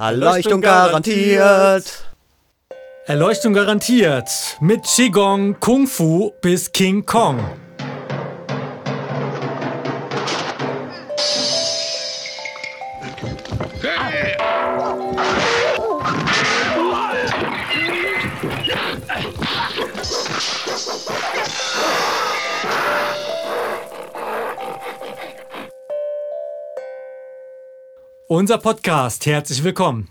Erleuchtung garantiert. Erleuchtung garantiert. Mit Qigong, Kung Fu bis King Kong. Unser Podcast, herzlich willkommen.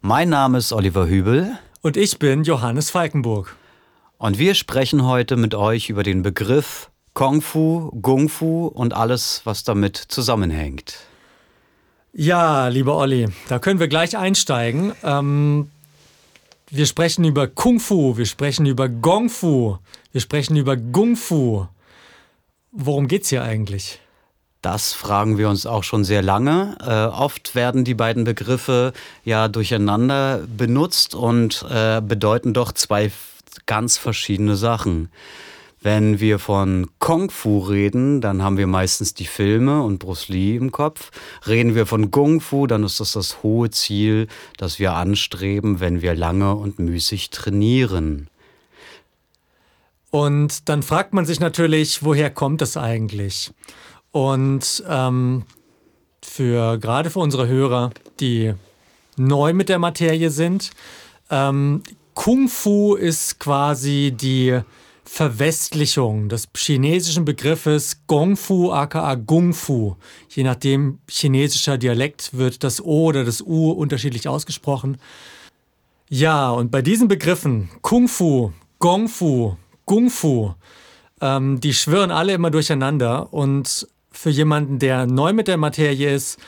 Mein Name ist Oliver Hübel. Und ich bin Johannes Falkenburg. Und wir sprechen heute mit euch über den Begriff Kung Fu, Gung Fu und alles, was damit zusammenhängt. Ja, lieber Olli, da können wir gleich einsteigen. Ähm, wir sprechen über Kung Fu, wir sprechen über Gong Fu, wir sprechen über Gung Fu. Worum geht's hier eigentlich? Das fragen wir uns auch schon sehr lange. Äh, oft werden die beiden Begriffe ja durcheinander benutzt und äh, bedeuten doch zwei ganz verschiedene Sachen. Wenn wir von Kung Fu reden, dann haben wir meistens die Filme und Bruce Lee im Kopf. Reden wir von Kung Fu, dann ist das das hohe Ziel, das wir anstreben, wenn wir lange und müßig trainieren. Und dann fragt man sich natürlich, woher kommt das eigentlich? Und ähm, für gerade für unsere Hörer, die neu mit der Materie sind, ähm, Kung Fu ist quasi die Verwestlichung des chinesischen Begriffes Gong Fu aka Gung Fu. Je nachdem chinesischer Dialekt wird das O oder das U unterschiedlich ausgesprochen. Ja, und bei diesen Begriffen Kung Fu, Gong Fu, Gung Fu, ähm, die schwirren alle immer durcheinander und für jemanden, der neu mit der Materie ist,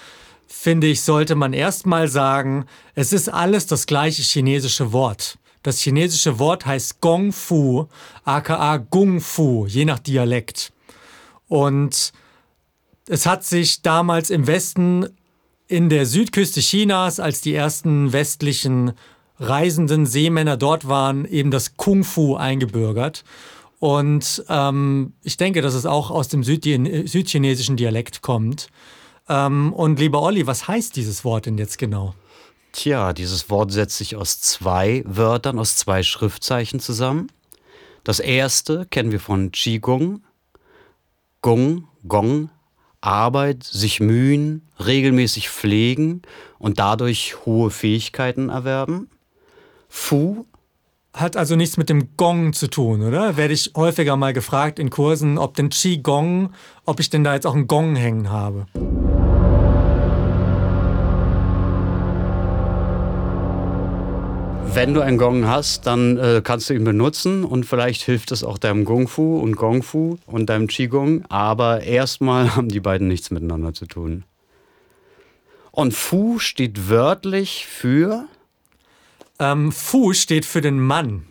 finde ich, sollte man erstmal sagen, es ist alles das gleiche chinesische Wort. Das chinesische Wort heißt Gong Fu, aka Gung Fu, je nach Dialekt. Und es hat sich damals im Westen in der Südküste Chinas, als die ersten westlichen reisenden Seemänner dort waren, eben das Kung Fu eingebürgert. Und ähm, ich denke, dass es auch aus dem südchinesischen Dialekt kommt. Ähm, und lieber Olli, was heißt dieses Wort denn jetzt genau? Tja, dieses Wort setzt sich aus zwei Wörtern, aus zwei Schriftzeichen zusammen. Das erste kennen wir von Qigong. Gong, Gong, Arbeit, sich mühen, regelmäßig pflegen und dadurch hohe Fähigkeiten erwerben. Fu hat also nichts mit dem Gong zu tun, oder? Werde ich häufiger mal gefragt in Kursen, ob den Qi-Gong, ob ich denn da jetzt auch einen Gong hängen habe. Wenn du einen Gong hast, dann äh, kannst du ihn benutzen und vielleicht hilft es auch deinem Gong Fu und Gong Fu und deinem Qigong, aber erstmal haben die beiden nichts miteinander zu tun. Und Fu steht wörtlich für ähm, Fu steht für den Mann.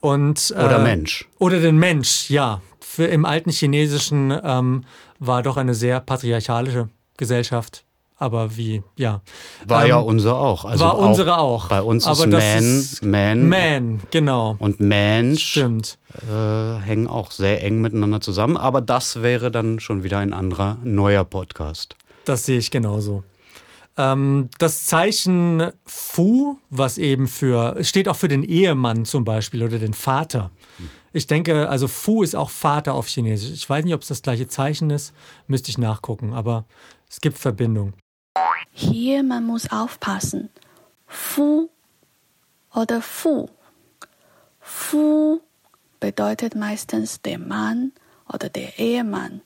Und, äh, oder Mensch. Oder den Mensch, ja. Für, Im alten Chinesischen ähm, war doch eine sehr patriarchalische Gesellschaft. Aber wie, ja. War ähm, ja unsere auch. Also war auch, unsere auch. Bei uns Aber ist Man, Man. Man, genau. Und Mensch Stimmt. Äh, hängen auch sehr eng miteinander zusammen. Aber das wäre dann schon wieder ein anderer, neuer Podcast. Das sehe ich genauso. Ähm, das Zeichen Fu, was eben für, steht auch für den Ehemann zum Beispiel oder den Vater. Ich denke, also Fu ist auch Vater auf Chinesisch. Ich weiß nicht, ob es das gleiche Zeichen ist, müsste ich nachgucken, aber es gibt Verbindung. Hier, man muss aufpassen. Fu oder Fu. Fu bedeutet meistens der Mann oder der Ehemann,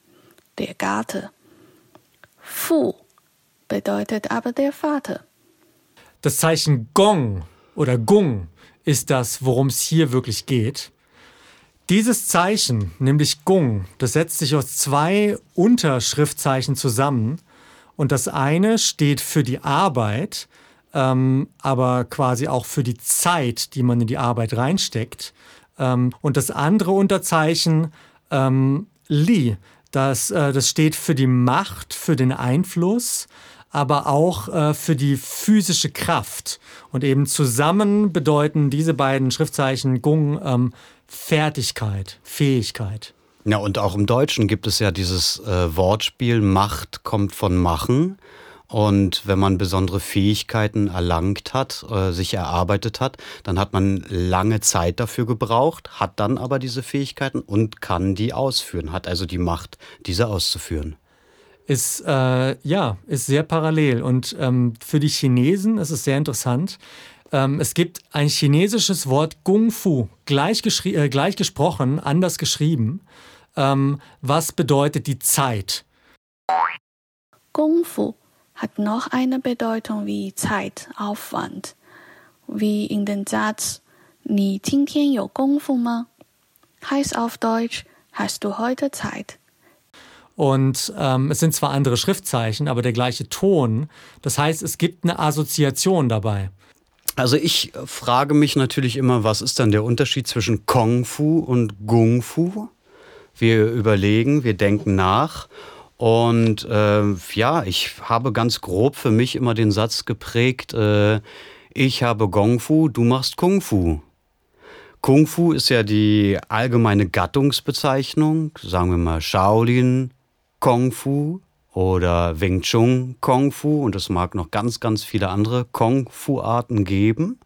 der Gatte. Fu bedeutet aber der Vater. Das Zeichen Gong oder Gung ist das, worum es hier wirklich geht. Dieses Zeichen, nämlich Gung, das setzt sich aus zwei Unterschriftzeichen zusammen. Und das eine steht für die Arbeit, ähm, aber quasi auch für die Zeit, die man in die Arbeit reinsteckt. Ähm, und das andere Unterzeichen, ähm, Li, das, äh, das steht für die Macht, für den Einfluss, aber auch äh, für die physische Kraft. Und eben zusammen bedeuten diese beiden Schriftzeichen Gung ähm, Fertigkeit, Fähigkeit. Ja, und auch im Deutschen gibt es ja dieses äh, Wortspiel, Macht kommt von Machen. Und wenn man besondere Fähigkeiten erlangt hat, äh, sich erarbeitet hat, dann hat man lange Zeit dafür gebraucht, hat dann aber diese Fähigkeiten und kann die ausführen, hat also die Macht, diese auszuführen ist, äh, ja, ist sehr parallel. Und ähm, für die Chinesen ist es sehr interessant. Ähm, es gibt ein chinesisches Wort Kung Fu, gleich, äh, gleich gesprochen, anders geschrieben, ähm, was bedeutet die Zeit. Kung Fu hat noch eine Bedeutung wie Zeitaufwand. Wie in den Satz, Ni Jingtian Yo Kung Fu Ma? Heißt auf Deutsch, hast du heute Zeit? Und ähm, es sind zwar andere Schriftzeichen, aber der gleiche Ton. Das heißt, es gibt eine Assoziation dabei. Also ich frage mich natürlich immer, was ist dann der Unterschied zwischen Kung Fu und Gung Fu? Wir überlegen, wir denken nach. Und äh, ja, ich habe ganz grob für mich immer den Satz geprägt, äh, ich habe Gong Fu, du machst Kung Fu. Kung Fu ist ja die allgemeine Gattungsbezeichnung, sagen wir mal Shaolin, Kung Fu oder Wing Chun Kung Fu und es mag noch ganz, ganz viele andere Kung Fu-Arten geben.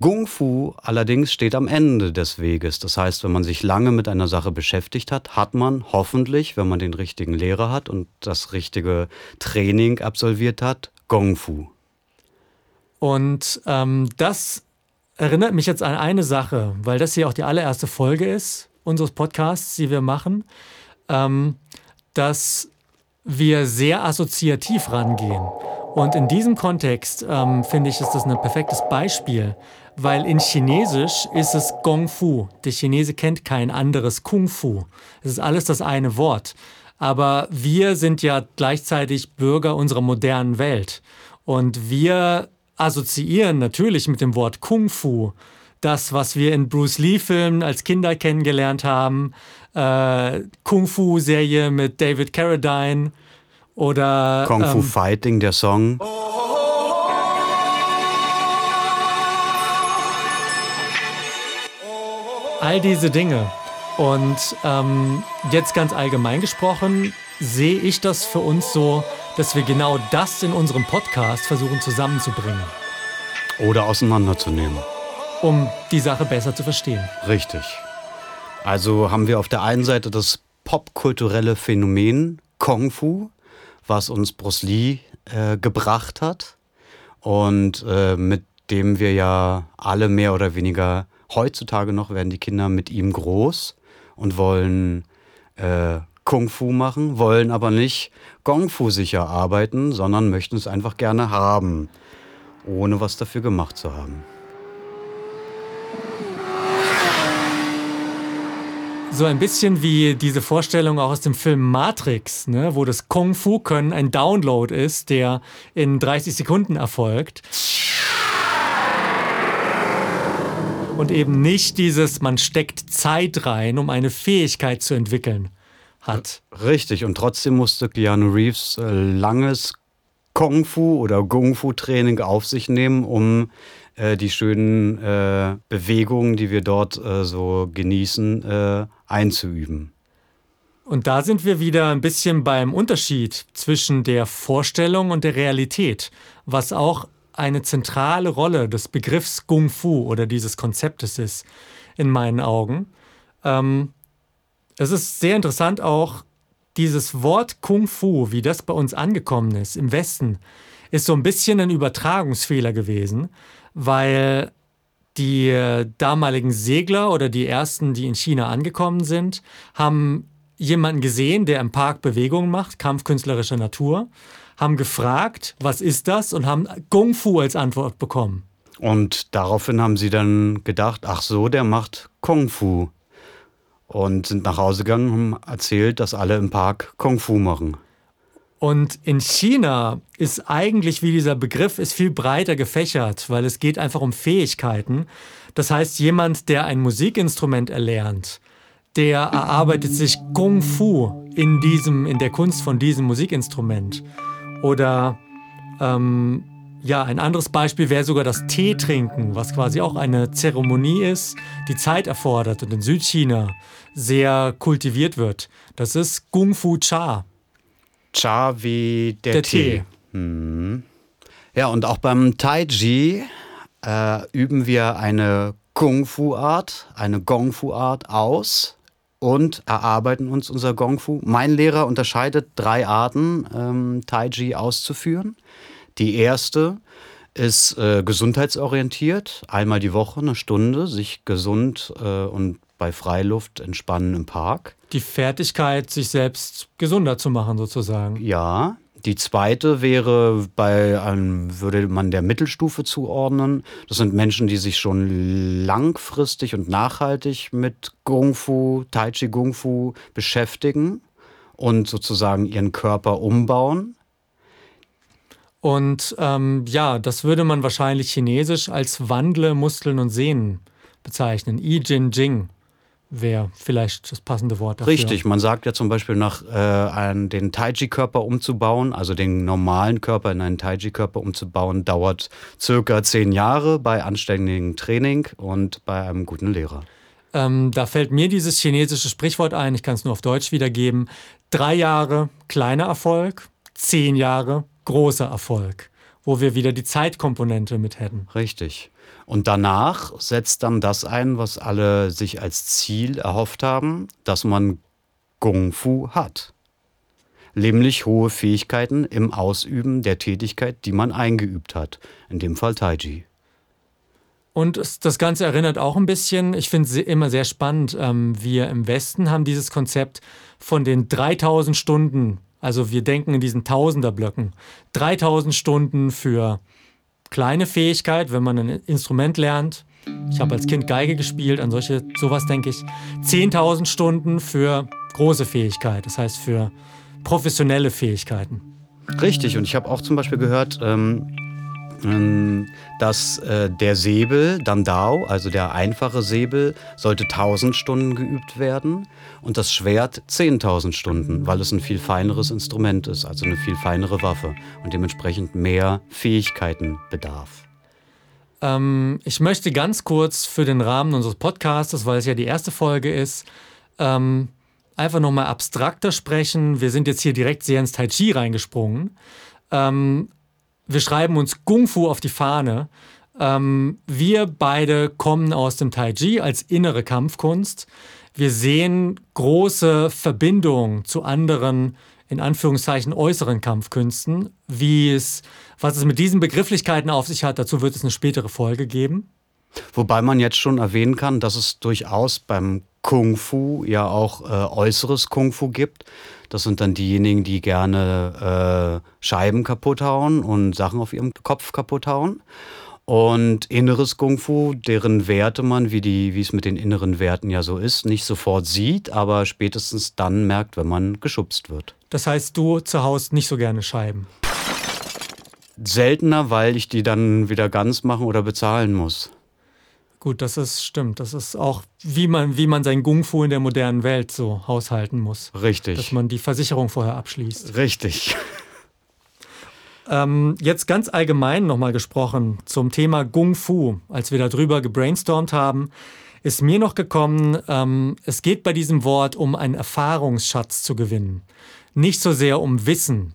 Kung Fu allerdings steht am Ende des Weges. Das heißt, wenn man sich lange mit einer Sache beschäftigt hat, hat man hoffentlich, wenn man den richtigen Lehrer hat und das richtige Training absolviert hat, Kung Fu. Und ähm, das erinnert mich jetzt an eine Sache, weil das hier auch die allererste Folge ist unseres Podcasts, die wir machen. Ähm, dass wir sehr assoziativ rangehen. Und in diesem Kontext ähm, finde ich, ist das ein perfektes Beispiel, weil in Chinesisch ist es Gong Fu. Der Chinese kennt kein anderes Kung Fu. Es ist alles das eine Wort. Aber wir sind ja gleichzeitig Bürger unserer modernen Welt. Und wir assoziieren natürlich mit dem Wort Kung Fu das, was wir in Bruce Lee-Filmen als Kinder kennengelernt haben, äh, Kung-Fu-Serie mit David Carradine oder Kung Fu ähm, Fighting, der Song. All diese Dinge. Und ähm, jetzt ganz allgemein gesprochen, sehe ich das für uns so, dass wir genau das in unserem Podcast versuchen zusammenzubringen. Oder auseinanderzunehmen um die Sache besser zu verstehen. Richtig. Also haben wir auf der einen Seite das popkulturelle Phänomen Kung Fu, was uns Bruce Lee äh, gebracht hat und äh, mit dem wir ja alle mehr oder weniger heutzutage noch werden die Kinder mit ihm groß und wollen äh, Kung Fu machen, wollen aber nicht Gong Fu sicher arbeiten, sondern möchten es einfach gerne haben, ohne was dafür gemacht zu haben. So ein bisschen wie diese Vorstellung auch aus dem Film Matrix, ne, wo das Kung Fu Können ein Download ist, der in 30 Sekunden erfolgt. Und eben nicht dieses, man steckt Zeit rein, um eine Fähigkeit zu entwickeln, hat. Richtig, und trotzdem musste Keanu Reeves äh, langes Kung Fu oder Gung Fu Training auf sich nehmen, um äh, die schönen äh, Bewegungen, die wir dort äh, so genießen, äh, einzuüben. Und da sind wir wieder ein bisschen beim Unterschied zwischen der Vorstellung und der Realität, was auch eine zentrale Rolle des Begriffs Kung Fu oder dieses Konzeptes ist, in meinen Augen. Ähm, es ist sehr interessant auch, dieses Wort Kung Fu, wie das bei uns angekommen ist im Westen, ist so ein bisschen ein Übertragungsfehler gewesen, weil die äh, damaligen Segler oder die ersten, die in China angekommen sind, haben jemanden gesehen, der im Park Bewegungen macht, kampfkünstlerischer Natur, haben gefragt, was ist das und haben Kung Fu als Antwort bekommen. Und daraufhin haben sie dann gedacht, ach so, der macht Kung Fu. Und sind nach Hause gegangen und haben erzählt, dass alle im Park Kung Fu machen. Und in China ist eigentlich, wie dieser Begriff ist, viel breiter gefächert, weil es geht einfach um Fähigkeiten. Das heißt, jemand, der ein Musikinstrument erlernt, der erarbeitet sich Kung Fu in, diesem, in der Kunst von diesem Musikinstrument. Oder ähm, ja, ein anderes Beispiel wäre sogar das Tee trinken, was quasi auch eine Zeremonie ist, die Zeit erfordert und in Südchina sehr kultiviert wird. Das ist Kung Fu Cha. Cha wie der, der Tee. Tee. Hm. Ja, und auch beim Tai Chi äh, üben wir eine Kung-Fu-Art, eine Gong-Fu-Art aus und erarbeiten uns unser Gong-Fu. Mein Lehrer unterscheidet drei Arten, ähm, Tai Chi auszuführen. Die erste ist äh, gesundheitsorientiert, einmal die Woche eine Stunde, sich gesund äh, und bei Freiluft entspannen im Park. Die Fertigkeit, sich selbst gesunder zu machen, sozusagen. Ja, die zweite wäre bei einem, würde man der Mittelstufe zuordnen. Das sind Menschen, die sich schon langfristig und nachhaltig mit Kung Fu, Tai Chi Kung Fu beschäftigen und sozusagen ihren Körper umbauen. Und ähm, ja, das würde man wahrscheinlich chinesisch als Wandle Muskeln und Sehnen bezeichnen. I Jin Jing wäre vielleicht das passende Wort dafür. Richtig, man sagt ja zum Beispiel nach äh, den Taiji-Körper umzubauen, also den normalen Körper in einen Taiji-Körper umzubauen, dauert circa zehn Jahre bei anständigem Training und bei einem guten Lehrer. Ähm, da fällt mir dieses chinesische Sprichwort ein, ich kann es nur auf Deutsch wiedergeben. Drei Jahre kleiner Erfolg, zehn Jahre großer Erfolg, wo wir wieder die Zeitkomponente mit hätten. Richtig. Und danach setzt dann das ein, was alle sich als Ziel erhofft haben, dass man Kung Fu hat. Nämlich hohe Fähigkeiten im Ausüben der Tätigkeit, die man eingeübt hat. In dem Fall Tai Chi. Und das Ganze erinnert auch ein bisschen, ich finde es immer sehr spannend, ähm, wir im Westen haben dieses Konzept von den 3000 Stunden, also wir denken in diesen Tausenderblöcken, 3000 Stunden für kleine Fähigkeit, wenn man ein Instrument lernt. Ich habe als Kind Geige gespielt, an solche sowas denke ich. 10.000 Stunden für große Fähigkeit, das heißt für professionelle Fähigkeiten. Richtig, und ich habe auch zum Beispiel gehört, ähm, dass äh, der Säbel, Dandao, also der einfache Säbel, sollte 1000 Stunden geübt werden und das Schwert 10.000 Stunden, weil es ein viel feineres Instrument ist, also eine viel feinere Waffe und dementsprechend mehr Fähigkeiten bedarf. Ähm, ich möchte ganz kurz für den Rahmen unseres Podcasts, weil es ja die erste Folge ist, ähm, einfach nochmal abstrakter sprechen. Wir sind jetzt hier direkt sehr ins Tai Chi reingesprungen. Ähm, wir schreiben uns Kung Fu auf die Fahne. Ähm, wir beide kommen aus dem Tai Chi als innere Kampfkunst. Wir sehen große Verbindungen zu anderen, in Anführungszeichen, äußeren Kampfkünsten. Wie es, was es mit diesen Begrifflichkeiten auf sich hat, dazu wird es eine spätere Folge geben. Wobei man jetzt schon erwähnen kann, dass es durchaus beim Kung Fu ja auch äh, äußeres Kung Fu gibt. Das sind dann diejenigen, die gerne äh, Scheiben kaputt hauen und Sachen auf ihrem Kopf kaputt hauen. Und inneres Kung Fu, deren Werte man, wie, die, wie es mit den inneren Werten ja so ist, nicht sofort sieht, aber spätestens dann merkt, wenn man geschubst wird. Das heißt, du zu Hause nicht so gerne Scheiben? Seltener, weil ich die dann wieder ganz machen oder bezahlen muss. Gut, das ist stimmt. Das ist auch, wie man, wie man sein Kung Fu in der modernen Welt so haushalten muss. Richtig. Dass man die Versicherung vorher abschließt. Richtig. Ähm, jetzt ganz allgemein nochmal gesprochen zum Thema Kung Fu. Als wir darüber gebrainstormt haben, ist mir noch gekommen, ähm, es geht bei diesem Wort um einen Erfahrungsschatz zu gewinnen. Nicht so sehr um Wissen.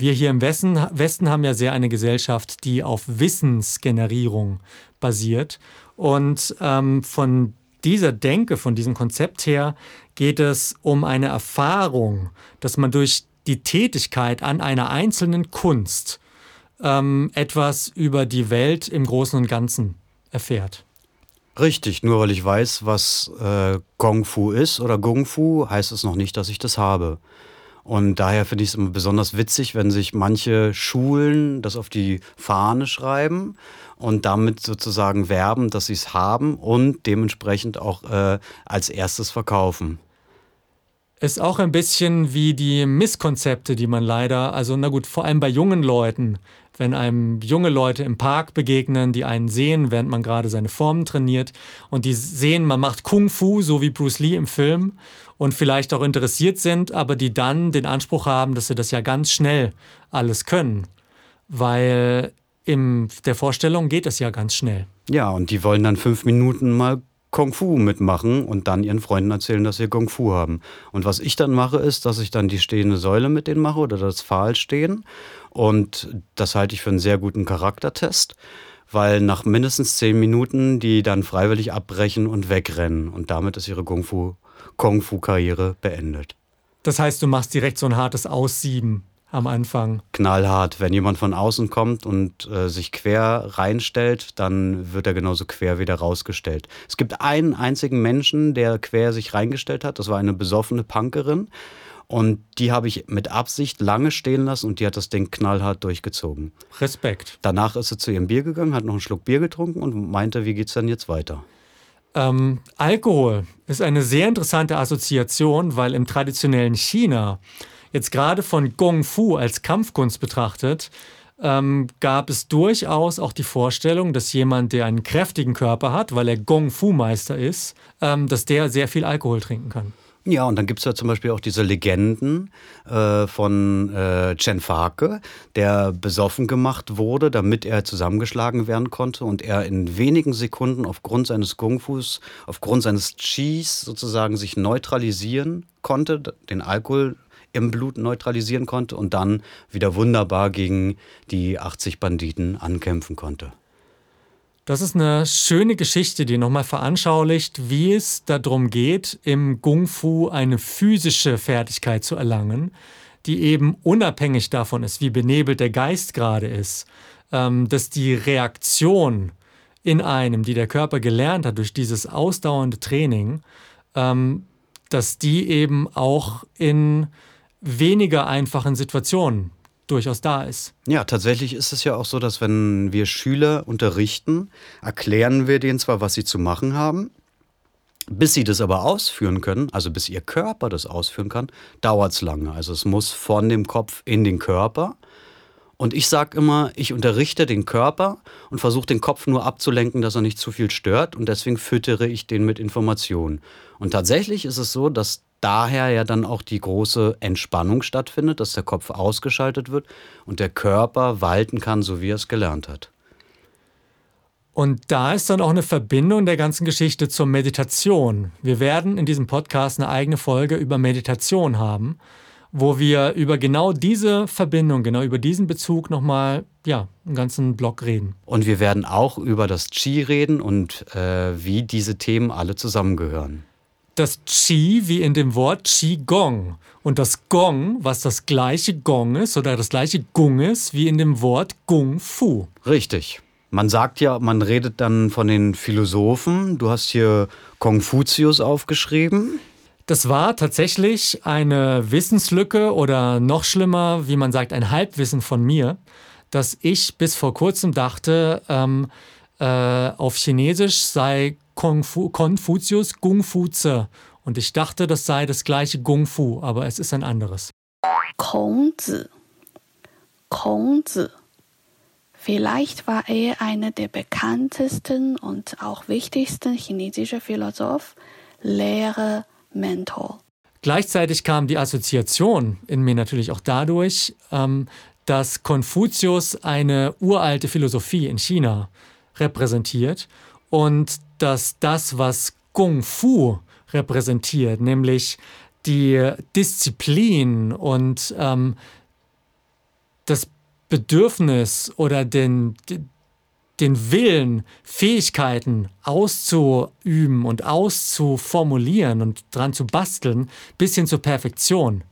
Wir hier im Westen, Westen haben ja sehr eine Gesellschaft, die auf Wissensgenerierung basiert. Und ähm, von dieser Denke, von diesem Konzept her, geht es um eine Erfahrung, dass man durch die Tätigkeit an einer einzelnen Kunst ähm, etwas über die Welt im Großen und Ganzen erfährt. Richtig, nur weil ich weiß, was äh, Gong Fu ist oder Gung Fu, heißt es noch nicht, dass ich das habe. Und daher finde ich es immer besonders witzig, wenn sich manche Schulen das auf die Fahne schreiben und damit sozusagen werben, dass sie es haben und dementsprechend auch äh, als erstes verkaufen. Ist auch ein bisschen wie die Misskonzepte, die man leider, also na gut, vor allem bei jungen Leuten, wenn einem junge Leute im Park begegnen, die einen sehen, während man gerade seine Formen trainiert und die sehen, man macht Kung Fu, so wie Bruce Lee im Film und vielleicht auch interessiert sind, aber die dann den Anspruch haben, dass sie das ja ganz schnell alles können, weil in der Vorstellung geht es ja ganz schnell. Ja, und die wollen dann fünf Minuten mal Kung Fu mitmachen und dann ihren Freunden erzählen, dass sie Kung Fu haben. Und was ich dann mache, ist, dass ich dann die stehende Säule mit denen mache oder das Pfahl stehen. Und das halte ich für einen sehr guten Charaktertest, weil nach mindestens zehn Minuten die dann freiwillig abbrechen und wegrennen. Und damit ist ihre Kung Fu, Kung Fu beendet. Das heißt, du machst direkt so ein hartes Aussieben am Anfang. Knallhart. Wenn jemand von außen kommt und äh, sich quer reinstellt, dann wird er genauso quer wieder rausgestellt. Es gibt einen einzigen Menschen, der quer sich reingestellt hat. Das war eine besoffene Punkerin. Und die habe ich mit Absicht lange stehen lassen und die hat das Ding knallhart durchgezogen. Respekt. Danach ist sie zu ihrem Bier gegangen, hat noch einen Schluck Bier getrunken und meinte, wie geht's denn jetzt weiter? Ähm, Alkohol ist eine sehr interessante Assoziation, weil im traditionellen China Jetzt gerade von Gong Fu als Kampfkunst betrachtet, ähm, gab es durchaus auch die Vorstellung, dass jemand, der einen kräftigen Körper hat, weil er Gong Fu-Meister ist, ähm, dass der sehr viel Alkohol trinken kann. Ja, und dann gibt es ja zum Beispiel auch diese Legenden äh, von äh, Chen Fake, der besoffen gemacht wurde, damit er zusammengeschlagen werden konnte und er in wenigen Sekunden aufgrund seines Kung-Fus, aufgrund seines Chis sozusagen sich neutralisieren konnte, den Alkohol im Blut neutralisieren konnte und dann wieder wunderbar gegen die 80 Banditen ankämpfen konnte. Das ist eine schöne Geschichte, die nochmal veranschaulicht, wie es darum geht, im Kung Fu eine physische Fertigkeit zu erlangen, die eben unabhängig davon ist, wie benebelt der Geist gerade ist, ähm, dass die Reaktion in einem, die der Körper gelernt hat durch dieses ausdauernde Training, ähm, dass die eben auch in weniger einfachen Situationen durchaus da ist. Ja, tatsächlich ist es ja auch so, dass wenn wir Schüler unterrichten, erklären wir denen zwar, was sie zu machen haben, bis sie das aber ausführen können, also bis ihr Körper das ausführen kann, dauert es lange. Also es muss von dem Kopf in den Körper. Und ich sage immer, ich unterrichte den Körper und versuche den Kopf nur abzulenken, dass er nicht zu viel stört. Und deswegen füttere ich den mit Informationen. Und tatsächlich ist es so, dass daher ja dann auch die große Entspannung stattfindet, dass der Kopf ausgeschaltet wird und der Körper walten kann, so wie er es gelernt hat. Und da ist dann auch eine Verbindung der ganzen Geschichte zur Meditation. Wir werden in diesem Podcast eine eigene Folge über Meditation haben, wo wir über genau diese Verbindung, genau über diesen Bezug nochmal, ja, einen ganzen Blog reden. Und wir werden auch über das Qi reden und äh, wie diese Themen alle zusammengehören das Qi wie in dem Wort Qi-Gong. Und das Gong, was das gleiche Gong ist oder das gleiche Gung ist, wie in dem Wort Gung Fu. Richtig. Man sagt ja, man redet dann von den Philosophen. Du hast hier Konfuzius aufgeschrieben. Das war tatsächlich eine Wissenslücke oder noch schlimmer, wie man sagt, ein Halbwissen von mir, dass ich bis vor kurzem dachte, ähm, äh, auf Chinesisch sei Konfuzius Kung Fu Zi. Und ich dachte, das sei das gleiche Kung Fu, aber es ist ein anderes. Kongzi. Kongzi. Vielleicht war er einer der bekanntesten und auch wichtigsten chinesischen Philosophen, Lehrer, Mentor. Gleichzeitig kam die Assoziation in mir natürlich auch dadurch, ähm, dass Konfuzius eine uralte Philosophie in China repräsentiert und dass das, was Kung Fu repräsentiert, nämlich die Disziplin und ähm, das Bedürfnis oder den, den Willen, Fähigkeiten auszuüben und auszuformulieren und dran zu basteln, bis hin zur Perfektion,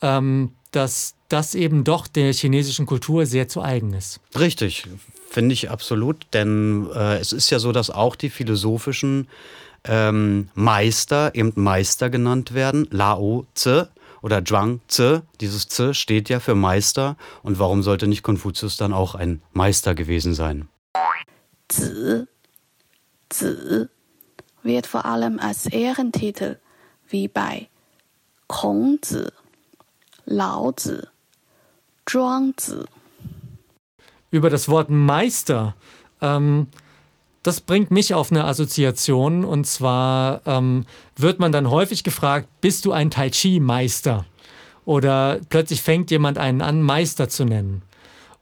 ähm, dass das eben doch der chinesischen Kultur sehr zu eigen ist. Richtig. Finde ich absolut, denn äh, es ist ja so, dass auch die philosophischen ähm, Meister eben Meister genannt werden. Lao Tse oder Zhuang Tse. Dieses Tse steht ja für Meister. Und warum sollte nicht Konfuzius dann auch ein Meister gewesen sein? Zi, Zi wird vor allem als Ehrentitel wie bei Kongzi, Laozi, Zhuangzi über das Wort Meister. Ähm, das bringt mich auf eine Assoziation und zwar ähm, wird man dann häufig gefragt, bist du ein Tai Chi-Meister? Oder plötzlich fängt jemand einen an, Meister zu nennen.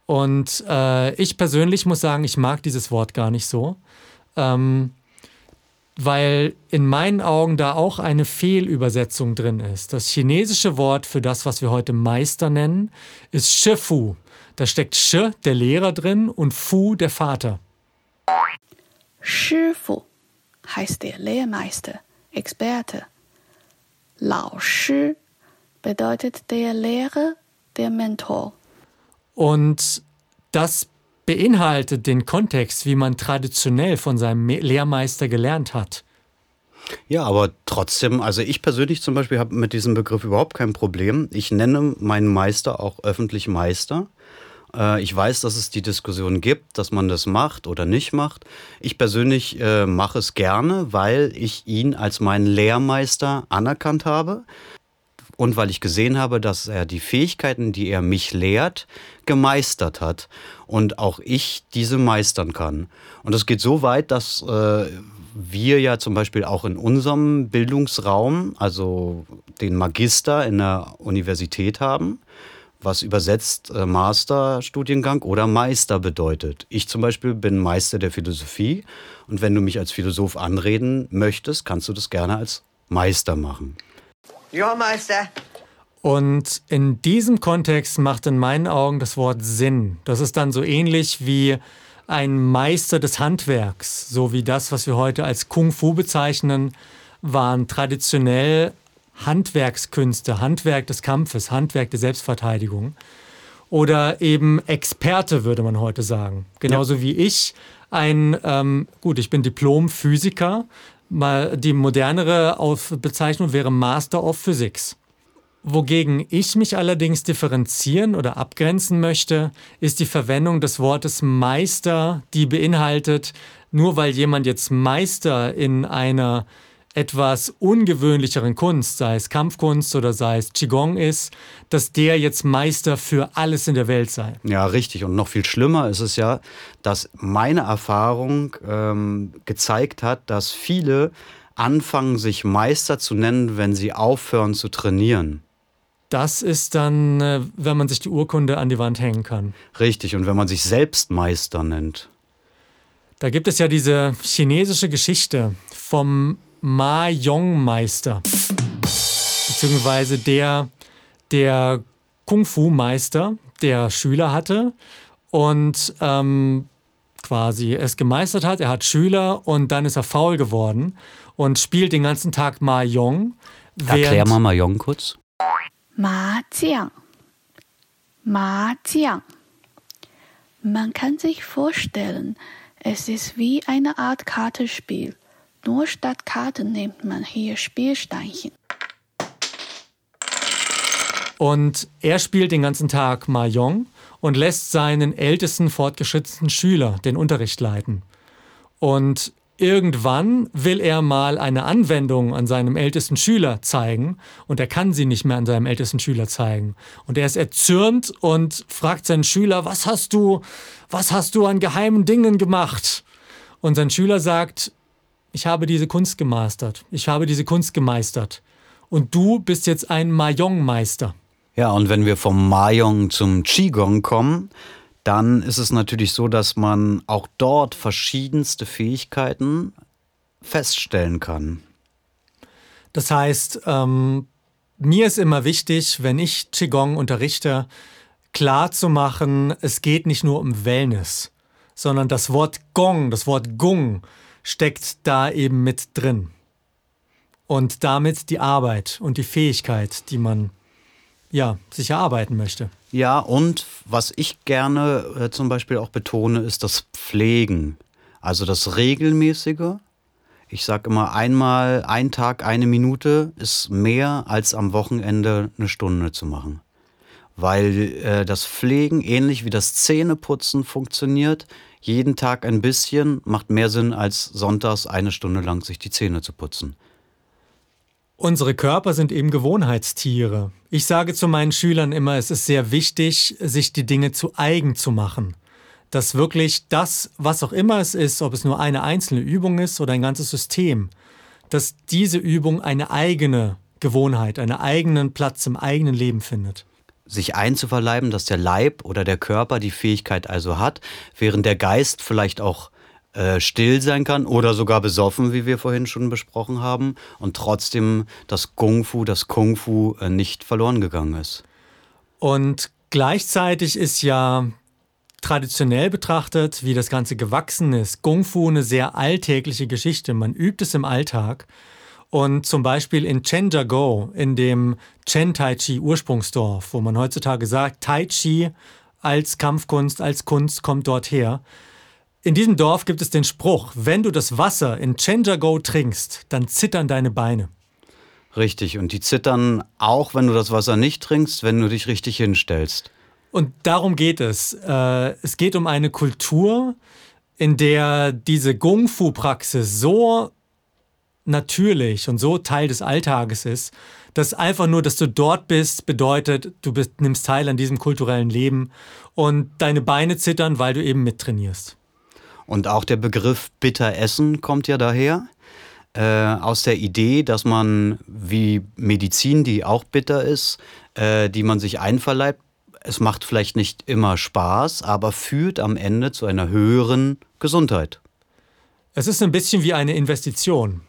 Und äh, ich persönlich muss sagen, ich mag dieses Wort gar nicht so. Ähm, weil in meinen Augen da auch eine Fehlübersetzung drin ist. Das chinesische Wort für das, was wir heute Meister nennen, ist Shifu. Da steckt Shi, der Lehrer drin, und Fu, der Vater. Shifu heißt der Lehrmeister, Experte. Lao Shi bedeutet der Lehrer, der Mentor. Und das beinhaltet den Kontext, wie man traditionell von seinem Lehrmeister gelernt hat. Ja, aber trotzdem, also ich persönlich zum Beispiel habe mit diesem Begriff überhaupt kein Problem. Ich nenne meinen Meister auch öffentlich Meister. Äh, ich weiß, dass es die Diskussion gibt, dass man das macht oder nicht macht. Ich persönlich äh, mache es gerne, weil ich ihn als meinen Lehrmeister anerkannt habe und weil ich gesehen habe, dass er die Fähigkeiten, die er mich lehrt, gemeistert hat und auch ich diese meistern kann. Und es geht so weit, dass äh, wir ja zum Beispiel auch in unserem Bildungsraum, also den Magister in der Universität haben, was übersetzt äh, Masterstudiengang oder Meister bedeutet. Ich zum Beispiel bin Meister der Philosophie und wenn du mich als Philosoph anreden möchtest, kannst du das gerne als Meister machen. Ja, Meister. Und in diesem Kontext macht in meinen Augen das Wort Sinn. Das ist dann so ähnlich wie ein Meister des Handwerks, so wie das, was wir heute als Kung Fu bezeichnen, waren traditionell Handwerkskünste, Handwerk des Kampfes, Handwerk der Selbstverteidigung. Oder eben Experte, würde man heute sagen. Genauso ja. wie ich ein, ähm, gut, ich bin Diplom-Physiker, Mal die modernere Bezeichnung wäre Master of Physics. Wogegen ich mich allerdings differenzieren oder abgrenzen möchte, ist die Verwendung des Wortes Meister, die beinhaltet, nur weil jemand jetzt Meister in einer etwas ungewöhnlicheren Kunst, sei es Kampfkunst oder sei es Qigong ist, dass der jetzt Meister für alles in der Welt sei. Ja, richtig. Und noch viel schlimmer ist es ja, dass meine Erfahrung ähm, gezeigt hat, dass viele anfangen, sich Meister zu nennen, wenn sie aufhören zu trainieren. Das ist dann, äh, wenn man sich die Urkunde an die Wand hängen kann. Richtig, und wenn man sich selbst Meister nennt. Da gibt es ja diese chinesische Geschichte vom Ma Yong Meister. Beziehungsweise der, der Kung Fu Meister, der Schüler hatte und ähm, quasi es gemeistert hat. Er hat Schüler und dann ist er faul geworden und spielt den ganzen Tag Ma Yong. Erklär mal Ma Yong kurz. Ma Jiang. Ma Jiang. Man kann sich vorstellen, es ist wie eine Art Kartenspiel. Nur statt Karten nimmt man hier Spielsteinchen. Und er spielt den ganzen Tag Mahjong und lässt seinen ältesten fortgeschrittenen Schüler den Unterricht leiten. Und irgendwann will er mal eine Anwendung an seinem ältesten Schüler zeigen und er kann sie nicht mehr an seinem ältesten Schüler zeigen. Und er ist erzürnt und fragt seinen Schüler, was hast du, was hast du an geheimen Dingen gemacht? Und sein Schüler sagt, ich habe diese Kunst gemastert, ich habe diese Kunst gemeistert. Und du bist jetzt ein Mahjong-Meister. Ja, und wenn wir vom Mahjong zum Qigong kommen, dann ist es natürlich so, dass man auch dort verschiedenste Fähigkeiten feststellen kann. Das heißt, ähm, mir ist immer wichtig, wenn ich Qigong unterrichte, klar zu machen, es geht nicht nur um Wellness, sondern das Wort Gong, das Wort Gung steckt da eben mit drin. Und damit die Arbeit und die Fähigkeit, die man ja, sich erarbeiten möchte. Ja, und was ich gerne äh, zum Beispiel auch betone, ist das Pflegen. Also das Regelmäßige. Ich sage immer, einmal, ein Tag, eine Minute ist mehr als am Wochenende eine Stunde zu machen. Weil äh, das Pflegen ähnlich wie das Zähneputzen funktioniert jeden Tag ein bisschen macht mehr Sinn, als sonntags eine Stunde lang sich die Zähne zu putzen. Unsere Körper sind eben Gewohnheitstiere. Ich sage zu meinen Schülern immer, es ist sehr wichtig, sich die Dinge zu eigen zu machen. Dass wirklich das, was auch immer es ist, ob es nur eine einzelne Übung ist oder ein ganzes System, dass diese Übung eine eigene Gewohnheit, einen eigenen Platz im eigenen Leben findet sich einzuverleiben, dass der Leib oder der Körper die Fähigkeit also hat, während der Geist vielleicht auch äh, still sein kann oder sogar besoffen, wie wir vorhin schon besprochen haben, und trotzdem das Kung Fu, das Kung Fu äh, nicht verloren gegangen ist. Und gleichzeitig ist ja traditionell betrachtet, wie das Ganze gewachsen ist, Kung Fu eine sehr alltägliche Geschichte. Man übt es im Alltag. Und zum Beispiel in Chenjiagou, in dem Chen Tai Chi Ursprungsdorf, wo man heutzutage sagt, Tai Chi als Kampfkunst, als Kunst kommt dort her. In diesem Dorf gibt es den Spruch, wenn du das Wasser in Chenjiagou trinkst, dann zittern deine Beine. Richtig, und die zittern auch, wenn du das Wasser nicht trinkst, wenn du dich richtig hinstellst. Und darum geht es. Äh, es geht um eine Kultur, in der diese Kung-Fu-Praxis so natürlich und so Teil des Alltages ist, dass einfach nur, dass du dort bist, bedeutet, du bist, nimmst teil an diesem kulturellen Leben und deine Beine zittern, weil du eben mittrainierst. Und auch der Begriff bitter essen kommt ja daher. Äh, aus der Idee, dass man wie Medizin, die auch bitter ist, äh, die man sich einverleibt, es macht vielleicht nicht immer Spaß, aber führt am Ende zu einer höheren Gesundheit. Es ist ein bisschen wie eine Investition.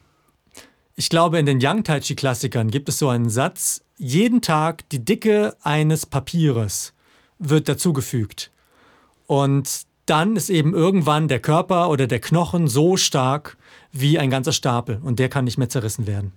Ich glaube, in den Yang Tai Chi Klassikern gibt es so einen Satz, jeden Tag die Dicke eines Papieres wird dazugefügt. Und dann ist eben irgendwann der Körper oder der Knochen so stark wie ein ganzer Stapel und der kann nicht mehr zerrissen werden.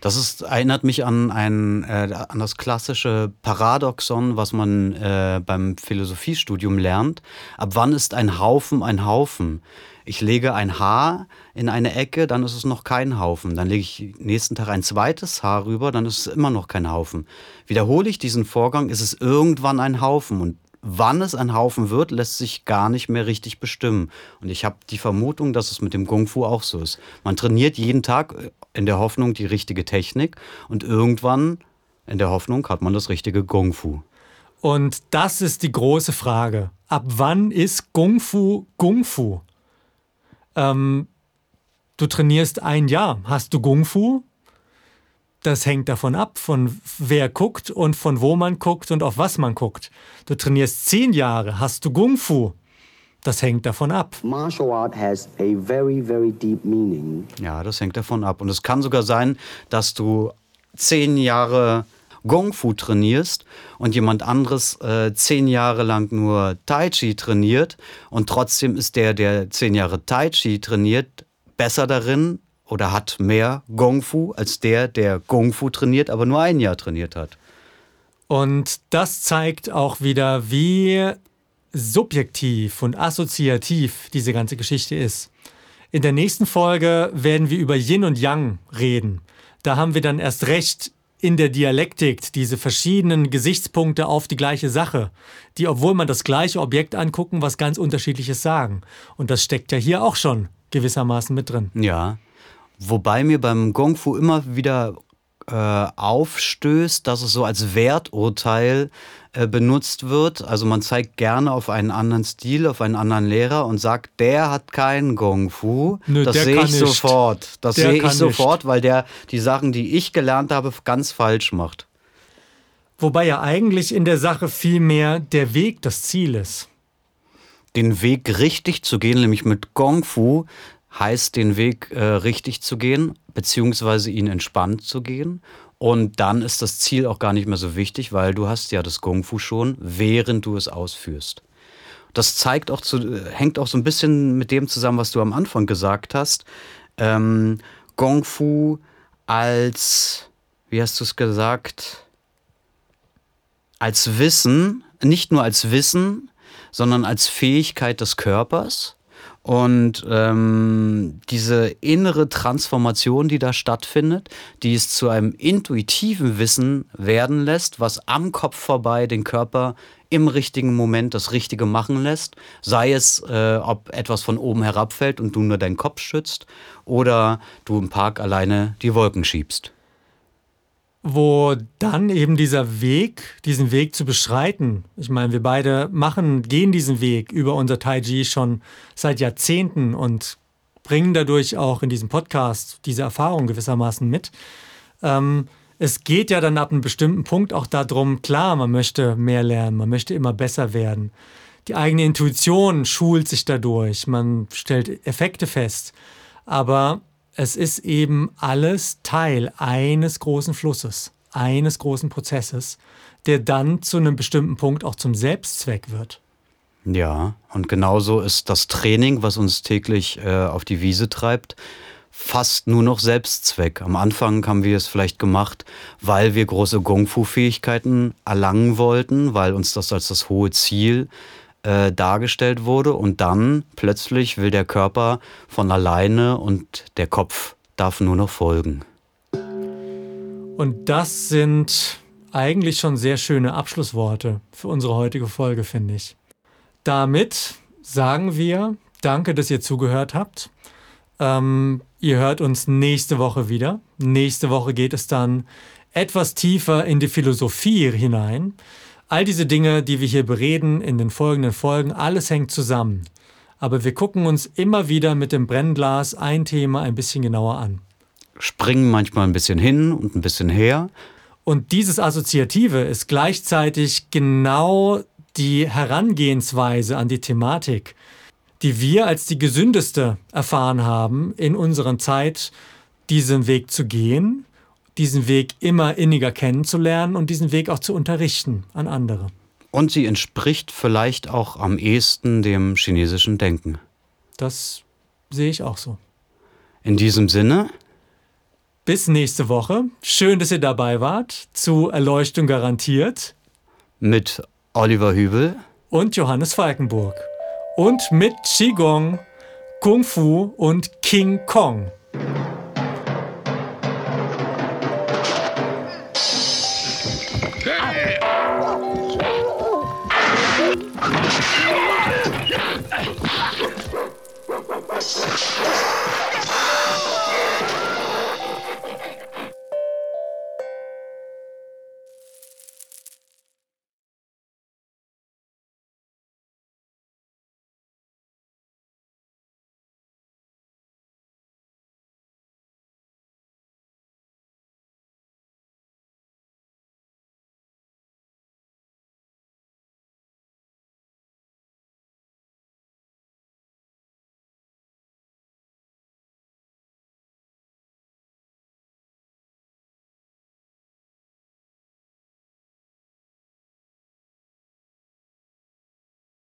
Das ist, erinnert mich an, ein, äh, an das klassische Paradoxon, was man äh, beim Philosophiestudium lernt. Ab wann ist ein Haufen ein Haufen? Ich lege ein Haar in eine Ecke, dann ist es noch kein Haufen. Dann lege ich nächsten Tag ein zweites Haar rüber, dann ist es immer noch kein Haufen. Wiederhole ich diesen Vorgang, ist es irgendwann ein Haufen. Und wann es ein Haufen wird, lässt sich gar nicht mehr richtig bestimmen. Und ich habe die Vermutung, dass es mit dem Kung Fu auch so ist. Man trainiert jeden Tag in der Hoffnung die richtige Technik und irgendwann in der Hoffnung hat man das richtige Kung Fu. Und das ist die große Frage. Ab wann ist Kung Fu Kung Fu? Ähm, du trainierst ein Jahr. Hast du Kung Fu? Das hängt davon ab, von wer guckt und von wo man guckt und auf was man guckt. Du trainierst zehn Jahre. Hast du Kung Fu? Das hängt davon ab. Martial art has a very, very deep meaning. Ja, das hängt davon ab. Und es kann sogar sein, dass du zehn Jahre Gong Fu trainierst und jemand anderes äh, zehn Jahre lang nur Tai Chi trainiert und trotzdem ist der, der zehn Jahre Tai Chi trainiert, besser darin oder hat mehr Gong Fu als der, der Gong Fu trainiert, aber nur ein Jahr trainiert hat. Und das zeigt auch wieder, wie subjektiv und assoziativ diese ganze Geschichte ist. In der nächsten Folge werden wir über Yin und Yang reden. Da haben wir dann erst recht in der Dialektik diese verschiedenen Gesichtspunkte auf die gleiche Sache, die, obwohl man das gleiche Objekt angucken, was ganz unterschiedliches sagen. Und das steckt ja hier auch schon gewissermaßen mit drin. Ja, wobei mir beim Gong Fu immer wieder äh, aufstößt, dass es so als Werturteil äh, benutzt wird. Also man zeigt gerne auf einen anderen Stil, auf einen anderen Lehrer und sagt, der hat keinen Gong Fu. Nö, das sehe ich nicht. sofort. Das sehe ich sofort, weil der die Sachen, die ich gelernt habe, ganz falsch macht. Wobei ja eigentlich in der Sache vielmehr der Weg das Ziel ist. Den Weg richtig zu gehen, nämlich mit Gong Fu, heißt den Weg äh, richtig zu gehen, beziehungsweise ihn entspannt zu gehen. Und dann ist das Ziel auch gar nicht mehr so wichtig, weil du hast ja das Kung Fu schon, während du es ausführst. Das zeigt auch zu, hängt auch so ein bisschen mit dem zusammen, was du am Anfang gesagt hast. Ähm, Gong Fu als, wie hast du es gesagt, als Wissen, nicht nur als Wissen, sondern als Fähigkeit des Körpers und ähm, diese innere Transformation, die da stattfindet, die es zu einem intuitiven Wissen werden lässt, was am Kopf vorbei den Körper im richtigen Moment das Richtige machen lässt, sei es, äh, ob etwas von oben herabfällt und du nur deinen Kopf schützt oder du im Park alleine die Wolken schiebst wo dann eben dieser Weg, diesen Weg zu beschreiten, ich meine, wir beide machen, gehen diesen Weg über unser Taiji schon seit Jahrzehnten und bringen dadurch auch in diesem Podcast diese Erfahrung gewissermaßen mit. Ähm, es geht ja dann ab einem bestimmten Punkt auch darum, klar, man möchte mehr lernen, man möchte immer besser werden. Die eigene Intuition schult sich dadurch, man stellt Effekte fest. Aber es ist eben alles Teil eines großen Flusses, eines großen Prozesses, der dann zu einem bestimmten Punkt auch zum Selbstzweck wird. Ja, und genauso ist das Training, was uns täglich äh, auf die Wiese treibt, fast nur noch Selbstzweck. Am Anfang haben wir es vielleicht gemacht, weil wir große Kung-Fu-Fähigkeiten erlangen wollten, weil uns das als das hohe Ziel äh, dargestellt wurde. Und dann plötzlich will der Körper von alleine und der Kopf darf nur noch folgen. Und das sind eigentlich schon sehr schöne Abschlussworte für unsere heutige Folge, finde ich. Damit sagen wir, danke, dass ihr zugehört habt. Ähm, ihr hört uns nächste Woche wieder. Nächste Woche geht es dann etwas tiefer in die Philosophie hinein. All diese Dinge, die wir hier bereden in den folgenden Folgen, alles hängt zusammen. Aber wir gucken uns immer wieder mit dem Brennglas ein Thema ein bisschen genauer an. Springen manchmal ein bisschen hin und ein bisschen her. Und dieses Assoziative ist gleichzeitig genau die Herangehensweise an die Thematik, die wir als die gesündeste erfahren haben, in unserer Zeit diesen Weg zu gehen, diesen Weg immer inniger kennenzulernen und diesen Weg auch zu unterrichten an andere. Und sie entspricht vielleicht auch am ehesten dem chinesischen Denken. Das sehe ich auch so. In diesem Sinne. Bis nächste Woche. Schön, dass ihr dabei wart zu Erleuchtung garantiert. Mit Oliver Hübel und Johannes Falkenburg und mit Qigong, Kung Fu und King Kong.